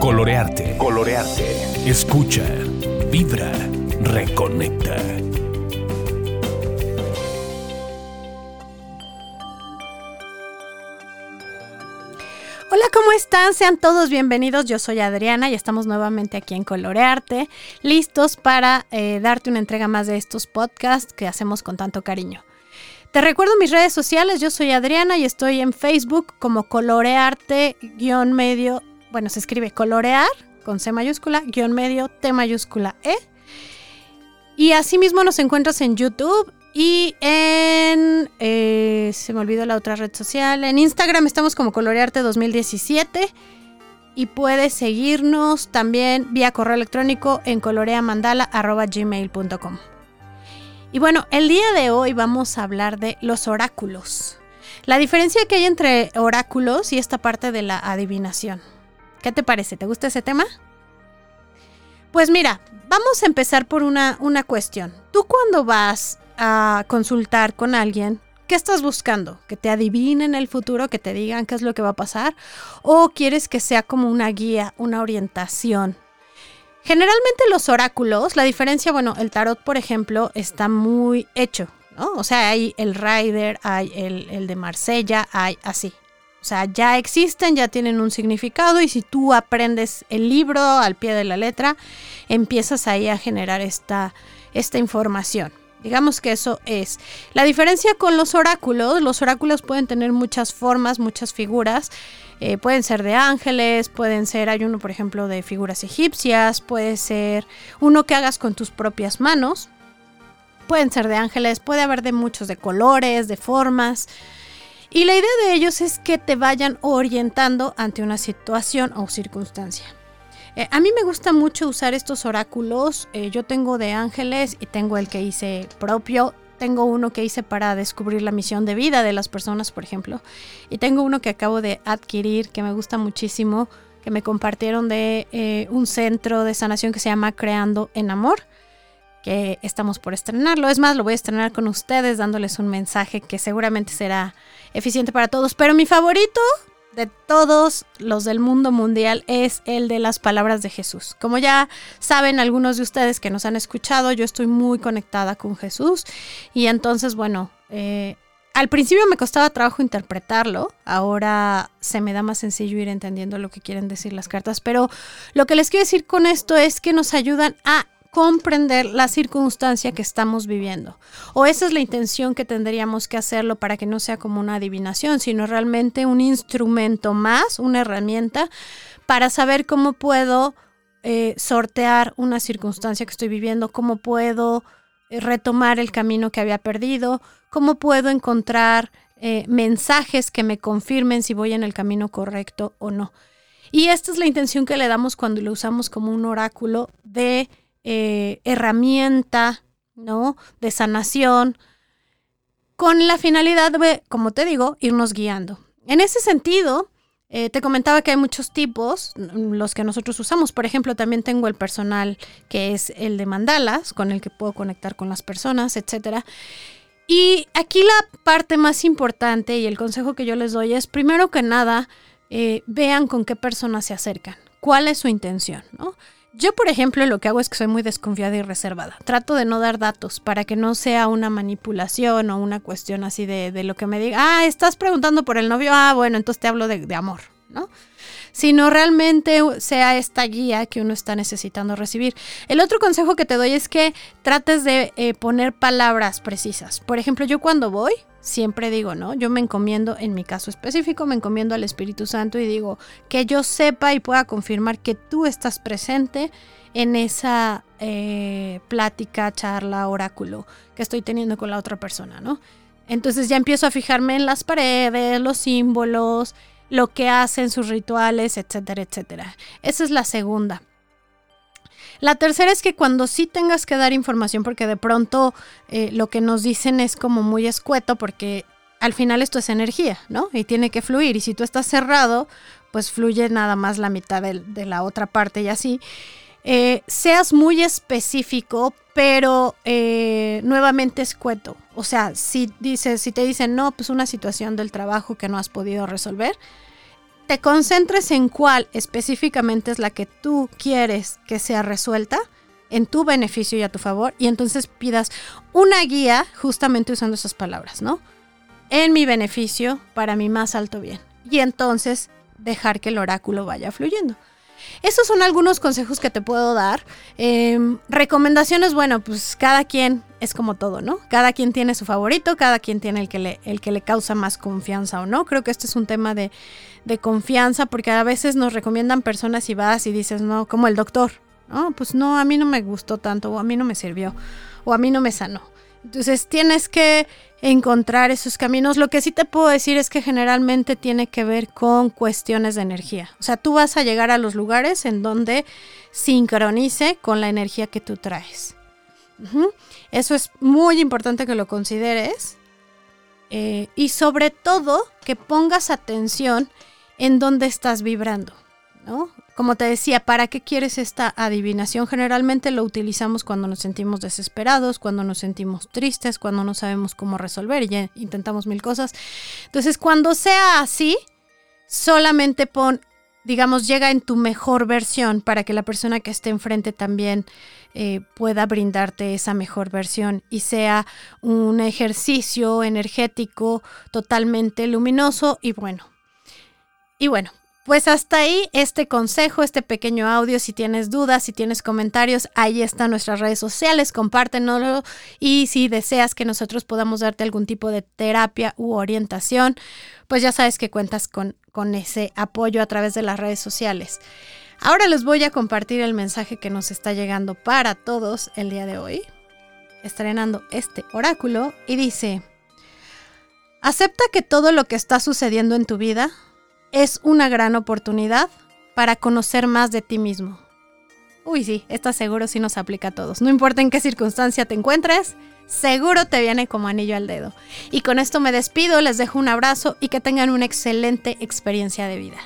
Colorearte. Colorearte. Escucha. Vibra. Reconecta. Hola, ¿cómo están? Sean todos bienvenidos. Yo soy Adriana y estamos nuevamente aquí en Colorearte, listos para eh, darte una entrega más de estos podcasts que hacemos con tanto cariño. Te recuerdo mis redes sociales, yo soy Adriana y estoy en Facebook como colorearte-medio, bueno, se escribe colorear con C mayúscula, guion medio, T mayúscula E. Y asimismo nos encuentras en YouTube y en... Eh, se me olvidó la otra red social. En Instagram estamos como Colorearte 2017. Y puedes seguirnos también vía correo electrónico en coloreamandala.gmail.com. Y bueno, el día de hoy vamos a hablar de los oráculos. La diferencia que hay entre oráculos y esta parte de la adivinación. ¿Qué te parece? ¿Te gusta ese tema? Pues mira, vamos a empezar por una, una cuestión. Tú cuando vas a consultar con alguien, ¿qué estás buscando? ¿Que te adivinen el futuro, que te digan qué es lo que va a pasar? ¿O quieres que sea como una guía, una orientación? Generalmente los oráculos, la diferencia, bueno, el tarot, por ejemplo, está muy hecho, ¿no? O sea, hay el Rider, hay el, el de Marsella, hay así. O sea, ya existen, ya tienen un significado y si tú aprendes el libro al pie de la letra, empiezas ahí a generar esta, esta información. Digamos que eso es. La diferencia con los oráculos, los oráculos pueden tener muchas formas, muchas figuras. Eh, pueden ser de ángeles, pueden ser, hay uno por ejemplo de figuras egipcias, puede ser uno que hagas con tus propias manos. Pueden ser de ángeles, puede haber de muchos, de colores, de formas. Y la idea de ellos es que te vayan orientando ante una situación o circunstancia. Eh, a mí me gusta mucho usar estos oráculos. Eh, yo tengo de ángeles y tengo el que hice propio. Tengo uno que hice para descubrir la misión de vida de las personas, por ejemplo. Y tengo uno que acabo de adquirir que me gusta muchísimo, que me compartieron de eh, un centro de sanación que se llama Creando en Amor que estamos por estrenarlo. Es más, lo voy a estrenar con ustedes dándoles un mensaje que seguramente será eficiente para todos. Pero mi favorito de todos los del mundo mundial es el de las palabras de Jesús. Como ya saben algunos de ustedes que nos han escuchado, yo estoy muy conectada con Jesús y entonces, bueno, eh, al principio me costaba trabajo interpretarlo, ahora se me da más sencillo ir entendiendo lo que quieren decir las cartas, pero lo que les quiero decir con esto es que nos ayudan a comprender la circunstancia que estamos viviendo. O esa es la intención que tendríamos que hacerlo para que no sea como una adivinación, sino realmente un instrumento más, una herramienta para saber cómo puedo eh, sortear una circunstancia que estoy viviendo, cómo puedo eh, retomar el camino que había perdido, cómo puedo encontrar eh, mensajes que me confirmen si voy en el camino correcto o no. Y esta es la intención que le damos cuando lo usamos como un oráculo de eh, herramienta, ¿no? De sanación, con la finalidad de, como te digo, irnos guiando. En ese sentido, eh, te comentaba que hay muchos tipos, mm, los que nosotros usamos. Por ejemplo, también tengo el personal que es el de mandalas, con el que puedo conectar con las personas, etc. Y aquí la parte más importante y el consejo que yo les doy es, primero que nada, eh, vean con qué personas se acercan, cuál es su intención, ¿no? Yo, por ejemplo, lo que hago es que soy muy desconfiada y reservada. Trato de no dar datos para que no sea una manipulación o una cuestión así de, lo que me diga, ah, estás preguntando por el novio, ah, bueno, entonces te hablo de, amor, ¿no? Sino realmente sea esta guía que uno está necesitando recibir. El otro consejo que te doy es que trates de eh, poner palabras precisas. Por ejemplo, yo cuando voy, siempre digo, ¿no? Yo me encomiendo, en mi caso específico, me encomiendo al Espíritu Santo y digo que yo sepa y pueda confirmar que tú estás presente en esa eh, plática, charla, oráculo que estoy teniendo con la otra persona, ¿no? Entonces ya empiezo a fijarme en las paredes, los símbolos, lo que hacen sus rituales, etcétera, etcétera. Esa es la segunda. La tercera es que cuando sí tengas que dar información, porque de pronto eh, lo que nos dicen es como muy escueto, porque al final esto es energía, ¿no? Y tiene que fluir. Y si tú estás cerrado, pues fluye nada más la mitad de, la otra parte y así. Eh, seas muy específico, pero eh, nuevamente escueto. O sea, si dices, si te dicen no, pues una situación del trabajo que no has podido resolver, te concentres en cuál específicamente es la que tú quieres que sea resuelta en tu beneficio y a tu favor, y entonces pidas una guía justamente usando esas palabras, ¿no? En mi beneficio, para mi más alto bien. Y entonces dejar que el oráculo vaya fluyendo. Esos son algunos consejos que te puedo dar. Em, recomendaciones, bueno, pues cada quien es como todo, ¿no? Cada quien tiene su favorito, cada quien tiene el que le, el que le causa más confianza o no. Creo que este es un tema de, de confianza porque a veces nos recomiendan personas y vas y dices, no, como el doctor, ¿no? Pues no, a mí no me gustó tanto o a mí no me sirvió o a mí no me sanó. Entonces tienes que encontrar esos caminos. Lo que sí te puedo decir es que generalmente tiene que ver con cuestiones de energía. O sea, tú vas a llegar a los lugares en donde sincronice con la energía que tú traes. Eso es muy importante que lo consideres. Eh, y sobre todo que pongas atención en dónde estás vibrando. ¿no? Como te decía, ¿para qué quieres esta adivinación? Generalmente lo utilizamos cuando nos sentimos desesperados, cuando nos sentimos tristes, cuando no sabemos cómo resolver y ya intentamos mil cosas. Entonces, cuando sea así, solamente pon, digamos, llega en tu mejor versión para que la persona que esté enfrente también eh, pueda brindarte esa mejor versión y sea un ejercicio energético totalmente luminoso y bueno. Y bueno, pues hasta ahí este consejo, este pequeño audio. Si tienes dudas, si tienes comentarios, ahí están nuestras redes sociales, compártenoslo. Y si deseas que nosotros podamos darte algún tipo de terapia u orientación, pues ya sabes que cuentas con, con ese apoyo a través de las redes sociales. Ahora les voy a compartir el mensaje que nos está llegando para todos el día de hoy, estrenando este oráculo, y dice, acepta que todo lo que está sucediendo en tu vida es una gran oportunidad para conocer más de ti mismo. Uy, sí, estás seguro si nos aplica a todos. No importa en qué circunstancia te encuentres, seguro te viene como anillo al dedo. Y con esto me despido, les dejo un abrazo y que tengan una excelente experiencia de vida.